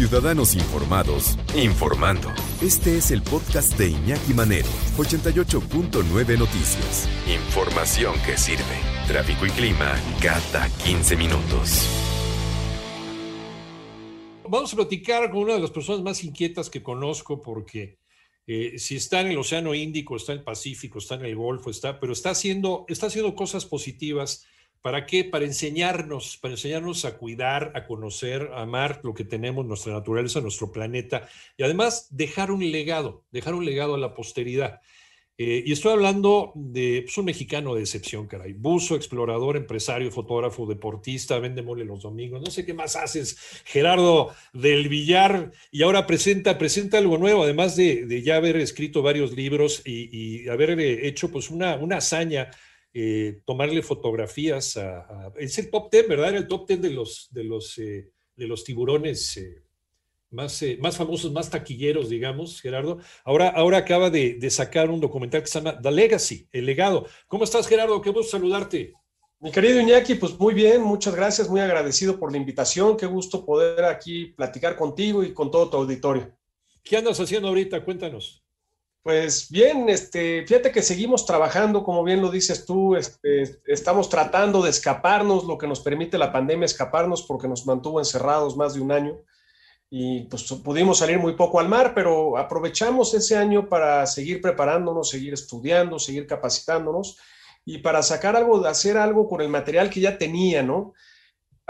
Ciudadanos Informados, informando. Este es el podcast de Iñaki Manero, 88.9 Noticias. Información que sirve. Tráfico y clima cada 15 minutos. Vamos a platicar con una de las personas más inquietas que conozco porque eh, si está en el Océano Índico, está en el Pacífico, está en el Golfo, está, pero está haciendo, está haciendo cosas positivas ¿Para qué? Para enseñarnos, para enseñarnos a cuidar, a conocer, a amar lo que tenemos, nuestra naturaleza, nuestro planeta, y además dejar un legado, dejar un legado a la posteridad. Eh, y estoy hablando de pues, un mexicano de excepción, caray. Buzo, explorador, empresario, fotógrafo, deportista, vende mole los domingos. No sé qué más haces, Gerardo del Villar. Y ahora presenta, presenta algo nuevo, además de, ya haber escrito varios libros y, haber eh, hecho pues una, una hazaña eh, tomarle fotografías a, Es el top 10, ¿verdad? Era el top 10 de los, de los, eh, de los tiburones eh, más, más famosos, más taquilleros, digamos, Gerardo. Ahora, ahora acaba de, de, sacar un documental que se llama The Legacy, El Legado. ¿Cómo estás, Gerardo? Qué gusto saludarte. Mi querido Iñaki, pues muy bien, muchas gracias, muy agradecido por la invitación. Qué gusto poder aquí platicar contigo y con todo tu auditorio. ¿Qué andas haciendo ahorita? Cuéntanos. Pues bien, este, fíjate que seguimos trabajando, como bien lo dices tú, este, estamos tratando de escaparnos, lo que nos permite la pandemia escaparnos porque nos mantuvo encerrados más de un año y pues pudimos salir muy poco al mar, pero aprovechamos ese año para seguir preparándonos, seguir estudiando, seguir capacitándonos y para sacar algo, hacer algo con el material que ya tenía, ¿no?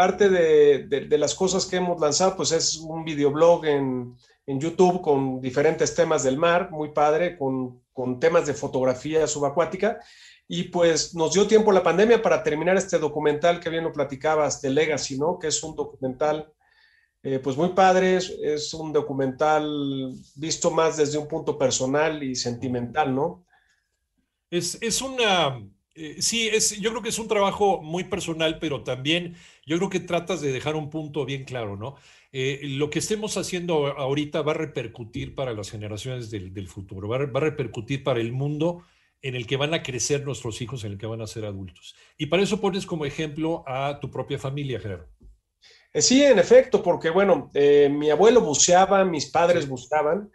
Parte de, las cosas que hemos lanzado, pues es un videoblog en en YouTube con diferentes temas del mar, muy padre, con, temas de fotografía subacuática. Y pues nos dio tiempo la pandemia para terminar este documental que bien lo platicabas de Legacy, ¿no? Que es un documental, eh, pues muy padre, es, un documental visto más desde un punto personal y sentimental, ¿no? Es, es una, eh, sí, es, yo creo que es un trabajo muy personal, pero también yo creo que tratas de dejar un punto bien claro, ¿no? Eh, lo que estemos haciendo ahorita va a repercutir para las generaciones del, futuro, va a, repercutir para el mundo en el que van a crecer nuestros hijos, en el que van a ser adultos. Y para eso pones como ejemplo a tu propia familia, Gerardo. Eh, sí, en efecto, porque bueno, eh, mi abuelo buceaba, mis padres buceaban,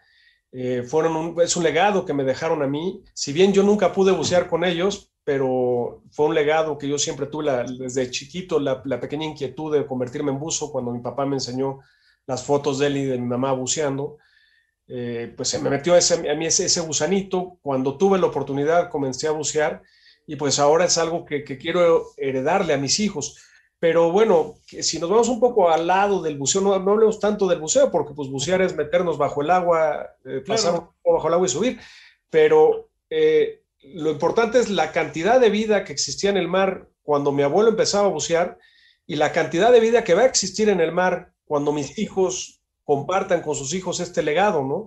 fueron es un legado que me dejaron a mí. Si bien yo nunca pude bucear con ellos, pero fue un legado que yo siempre tuve desde chiquito, la, pequeña inquietud de convertirme en buzo cuando mi papá me enseñó las fotos de él y de mi mamá buceando. Eh, pues se me metió a mí ese, ese, gusanito. Cuando tuve la oportunidad comencé a bucear y pues ahora es algo que, quiero heredarle a mis hijos. Pero bueno, si nos vamos un poco al lado del buceo, no, no hablemos tanto del buceo porque pues bucear es meternos bajo el agua, eh, pasar un poco bajo el agua y subir. Pero eh, lo importante es la cantidad de vida que existía en el mar cuando mi abuelo empezaba a bucear y la cantidad de vida que va a existir en el mar cuando mis hijos compartan con sus hijos este legado, ¿no?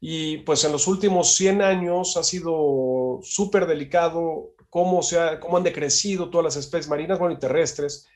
Y pues en los últimos 100 años ha sido súper delicado cómo, se ha, cómo han decrecido todas las especies marinas, bueno, y terrestres.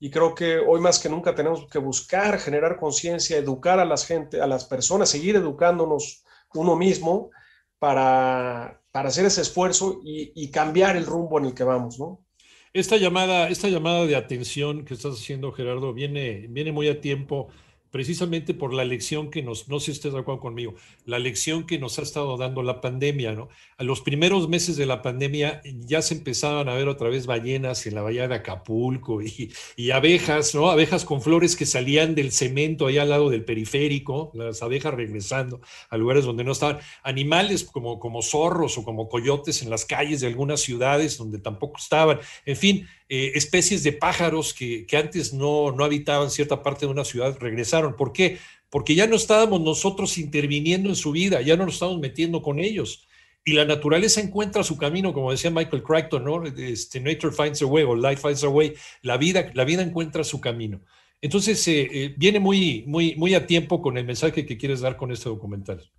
Y creo que hoy más que nunca tenemos que buscar, generar conciencia, educar a las gente, a las personas, seguir educándonos uno mismo para, para hacer ese esfuerzo y, cambiar el rumbo en el que vamos, ¿no? Esta llamada, esta llamada de atención que estás haciendo, Gerardo, viene, viene muy a tiempo precisamente por la lección que nos, no sé si estés de acuerdo conmigo, la lección que nos ha estado dando la pandemia, ¿no? A los primeros meses de la pandemia ya se empezaban a ver otra vez ballenas en la bahía de Acapulco y, y abejas, ¿no? Abejas con flores que salían del cemento allá al lado del periférico, las abejas regresando a lugares donde no estaban, animales como, como zorros o como coyotes en las calles de algunas ciudades donde tampoco estaban, en fin, eh, especies de pájaros que, antes no, no, habitaban cierta parte de una ciudad regresaron. ¿Por qué? Porque ya no estábamos nosotros interviniendo en su vida, ya no nos estamos metiendo con ellos. Y la naturaleza encuentra su camino, como decía Michael Crichton, ¿no? Este, Nature finds a way o life finds a way. La vida, la vida encuentra su camino. Entonces, eh, eh, viene muy, muy, muy a tiempo con el mensaje que quieres dar con este documental.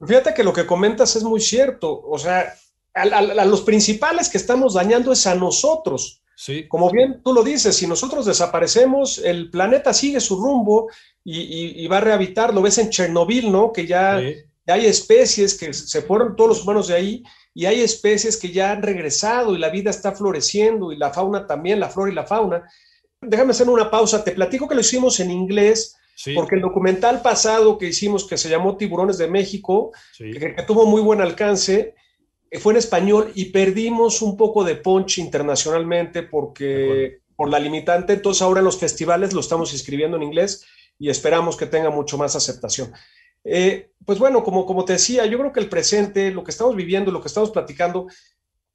Fíjate que lo que comentas es muy cierto. O sea, a los principales que estamos dañando es a nosotros. Como bien tú lo dices, si nosotros desaparecemos, el planeta sigue su rumbo y, va a rehabitar. Lo ves en Chernobyl, ¿no? Que ya, hay especies que se fueron todos los humanos de ahí y hay especies que ya han regresado y la vida está floreciendo y la fauna también, la flora y la fauna. Déjame hacer una pausa. Te platico que lo hicimos en inglés Porque el documental pasado que hicimos, que se llamó Tiburones de México, que, tuvo muy buen alcance, fue en español y perdimos un poco de punch internacionalmente porque por la limitante. Entonces ahora en los festivales lo estamos escribiendo en inglés y esperamos que tenga mucho más aceptación. Eh, pues bueno, como, como te decía, yo creo que el presente, lo que estamos viviendo, lo que estamos platicando,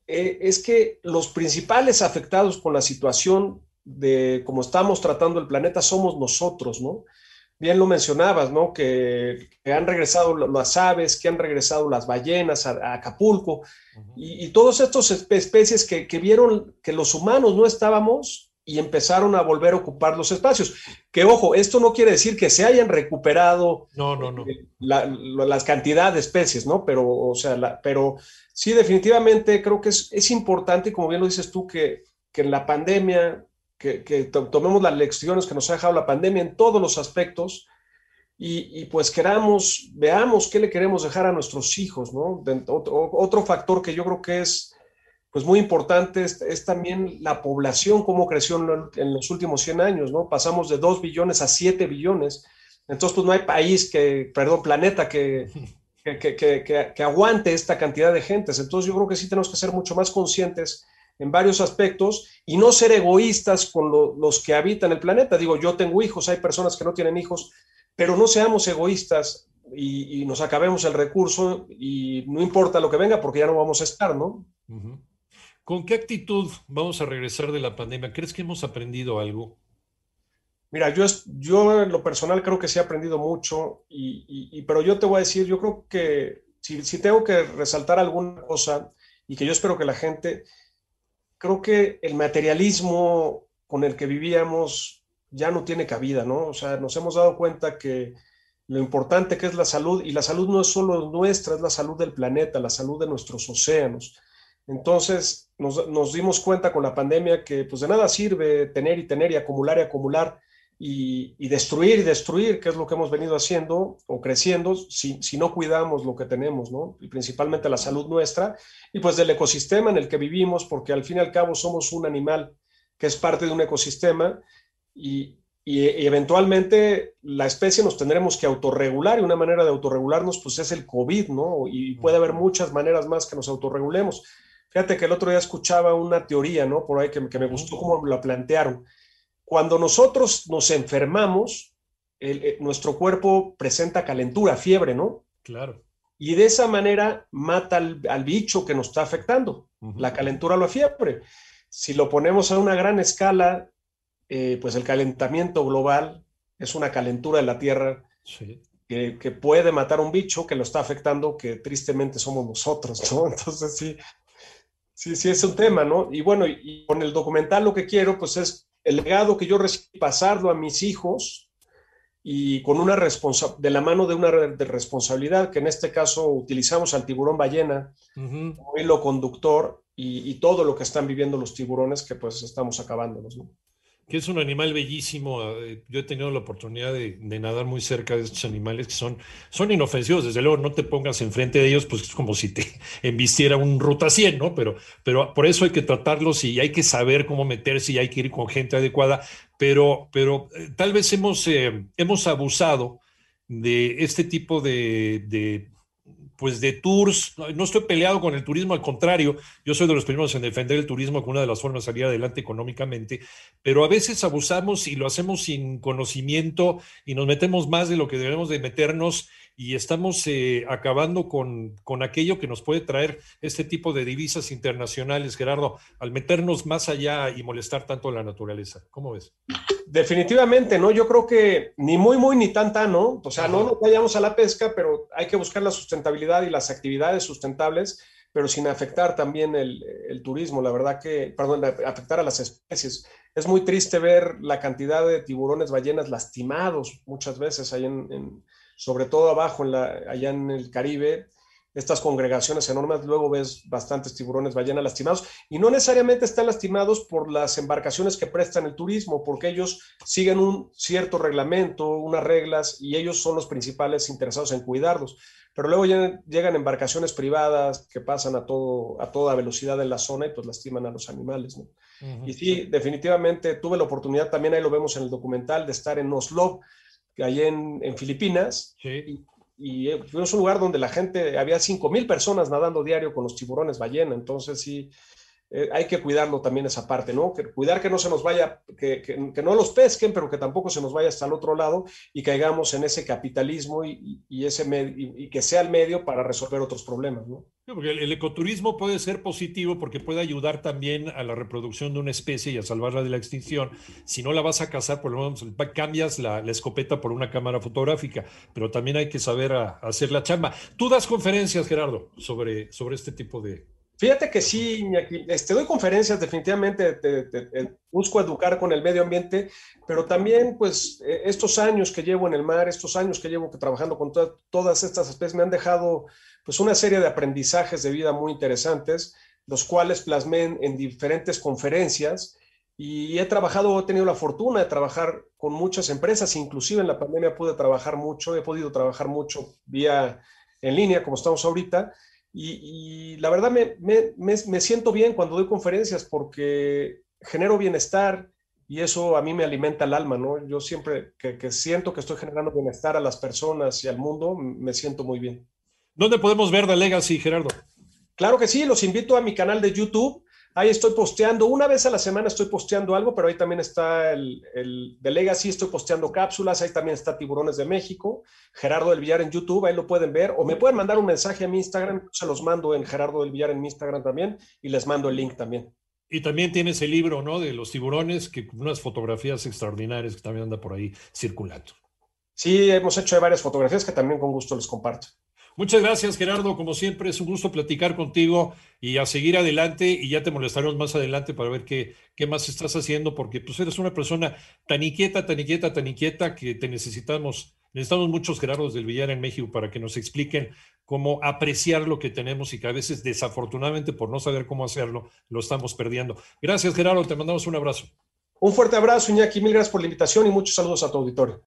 eh, es que los principales afectados con la situación de cómo estamos tratando el planeta somos nosotros, ¿no? Bien lo mencionabas, ¿no? Que, han regresado las aves, que han regresado las ballenas a, Acapulco y, y todas estas especies que, que, vieron que los humanos no estábamos y empezaron a volver a ocupar los espacios. Que ojo, esto no quiere decir que se hayan recuperado no, no, no. Eh, las cantidades de especies, ¿no? Pero, o sea, pero sí, definitivamente creo que es, es importante, como bien lo dices tú, que, que en la pandemia que, tomemos las lecciones que nos ha dejado la pandemia en todos los aspectos y, pues queramos, veamos qué le queremos dejar a nuestros hijos, ¿no? otro, factor que yo creo que es pues muy importante es, también la población, cómo creció en, los últimos 100 años, ¿no? Pasamos de 2 billones a 7 billones. Entonces, pues no hay país que, perdón, planeta que, que, que, que, aguante esta cantidad de gentes. Entonces, yo creo que sí tenemos que ser mucho más conscientes en varios aspectos y no ser egoístas con los que habitan el planeta. Digo, yo tengo hijos, hay personas que no tienen hijos, pero no seamos egoístas y, nos acabemos el recurso y no importa lo que venga porque ya no vamos a estar, ¿no? ¿Con qué actitud vamos a regresar de la pandemia? ¿Crees que hemos aprendido algo? Mira, yo, yo en lo personal creo que sí he aprendido mucho, y, pero yo te voy a decir, yo creo que si, si tengo que resaltar alguna cosa y que yo espero que la gente, creo que el materialismo con el que vivíamos ya no tiene cabida, ¿no? O sea, nos hemos dado cuenta que lo importante que es la salud, y la salud no es solo nuestra, es la salud del planeta, la salud de nuestros océanos. Entonces nos, dimos cuenta con la pandemia que pues de nada sirve tener y tener y acumular y acumular y, destruir y destruir, que es lo que hemos venido haciendo o creciendo, si, si, no cuidamos lo que tenemos, ¿no? Y principalmente la salud nuestra y pues del ecosistema en el que vivimos, porque al fin y al cabo somos un animal que es parte de un ecosistema y, y, eventualmente la especie nos tendremos que autorregular y una manera de autorregularnos pues es el COVID, ¿no? Y puede haber muchas maneras más que nos autorregulemos. Fíjate que el otro día escuchaba una teoría, ¿no? Por ahí que, que me gustó cómo la plantearon cuando nosotros nos enfermamos, eh, nuestro cuerpo presenta calentura, fiebre, ¿no? Claro. Y de esa manera mata al, bicho que nos está afectando, la calentura o la fiebre. Si lo ponemos a una gran escala, eh, pues el calentamiento global es una calentura de la Tierra que, que, puede matar a un bicho que lo está afectando, que tristemente somos nosotros, ¿no? Entonces sí, sí, sí es un tema, ¿no? Y bueno, y con el documental lo que quiero, pues es el legado que yo recibí, pasarlo a mis hijos y con una responsabilidad, de la mano de una de responsabilidad, que en este caso utilizamos al tiburón ballena como hilo conductor y, y, todo lo que están viviendo los tiburones que pues estamos acabándolos, ¿no? Que es un animal bellísimo. Eh, yo he tenido la oportunidad de, nadar muy cerca de estos animales que son, son inofensivos. Desde luego, no te pongas enfrente de ellos, pues es como si te embistiera un ruta 100, ¿no? Pero, pero por eso hay que tratarlos y hay que saber cómo meterse y hay que ir con gente adecuada. Pero, pero eh, tal vez hemos, eh, hemos abusado de este tipo de pues de tours, no estoy peleado con el turismo, al contrario, yo soy de los primeros en defender el turismo como una de las formas de salir adelante económicamente, pero a veces abusamos y lo hacemos sin conocimiento y nos metemos más de lo que debemos de meternos y estamos eh, acabando con, con, aquello que nos puede traer este tipo de divisas internacionales, Gerardo, al meternos más allá y molestar tanto a la naturaleza. ¿Cómo ves? Definitivamente, ¿no? Yo creo que ni muy, muy, ni tanta, ¿no? O sea, no nos vayamos a la pesca, pero hay que buscar la sustentabilidad y las actividades sustentables, pero sin afectar también el, el turismo. La verdad que, perdón, afectar a las especies. Es muy triste ver la cantidad de tiburones, ballenas lastimados muchas veces ahí en, en sobre todo abajo, en la, allá en el Caribe, estas congregaciones enormes, luego ves bastantes tiburones ballena lastimados y no necesariamente están lastimados por las embarcaciones que prestan el turismo, porque ellos siguen un cierto reglamento, unas reglas y ellos son los principales interesados en cuidarlos. Pero luego llegan, embarcaciones privadas que pasan a, todo, a toda velocidad en la zona y pues lastiman a los animales. Y sí, definitivamente tuve la oportunidad, también ahí lo vemos en el documental, de estar en Oslo, allá en, en Filipinas. Sí. Y, y fuimos a un lugar donde la gente, había 5 mil personas nadando diario con los tiburones ballena. Entonces sí, eh, hay que cuidarlo también esa parte, ¿no? Que, cuidar que no se nos vaya, que, que, no los pesquen, pero que tampoco se nos vaya hasta el otro lado y caigamos en ese capitalismo y, y ese y, y, que sea el medio para resolver otros problemas, ¿no? Porque el, ecoturismo puede ser positivo porque puede ayudar también a la reproducción de una especie y a salvarla de la extinción. Si no la vas a cazar, por lo menos cambias la, escopeta por una cámara fotográfica, pero también hay que saber a, a hacer la chamba. Tú das conferencias, Gerardo, sobre, sobre este tipo de, Fíjate que sí, Iñaki, este, doy conferencias, definitivamente te, te, te, busco educar con el medio ambiente, pero también pues e, estos años que llevo en el mar, estos años que llevo trabajando con to todas estas especies me han dejado pues una serie de aprendizajes de vida muy interesantes, los cuales plasmé en, en diferentes conferencias y he trabajado, he tenido la fortuna de trabajar con muchas empresas, inclusive en la pandemia pude trabajar mucho, he podido trabajar mucho vía en línea como estamos ahorita y, y la verdad me, me, me, me, siento bien cuando doy conferencias porque genero bienestar y eso a mí me alimenta el alma, ¿no? Yo siempre que, que siento que estoy generando bienestar a las personas y al mundo, me siento muy bien. ¿Dónde podemos ver The Legacy, Gerardo? Claro que sí, los invito a mi canal de YouTube. Ahí estoy posteando, una vez a la semana estoy posteando algo, pero ahí también está el, el de Legacy, estoy posteando cápsulas, ahí también está Tiburones de México, Gerardo del Villar en YouTube, ahí lo pueden ver, o me pueden mandar un mensaje a mi Instagram, se los mando en Gerardo del Villar en mi Instagram también, y les mando el link también. Y también tienes el libro, ¿no? De los tiburones, que unas fotografías extraordinarias que también anda por ahí circulando. Sí, hemos hecho varias fotografías que también con gusto les comparto. Muchas gracias, Gerardo. Como siempre, es un gusto platicar contigo y a seguir adelante. Y ya te molestaremos más adelante para ver qué, qué más estás haciendo, porque pues eres una persona tan inquieta, tan inquieta, tan inquieta que te necesitamos. Necesitamos muchos Gerardos del Villar en México para que nos expliquen cómo apreciar lo que tenemos y que a veces, desafortunadamente, por no saber cómo hacerlo, lo estamos perdiendo. Gracias, Gerardo. Te mandamos un abrazo. Un fuerte abrazo, Iñaki. Mil gracias por la invitación y muchos saludos a tu auditorio.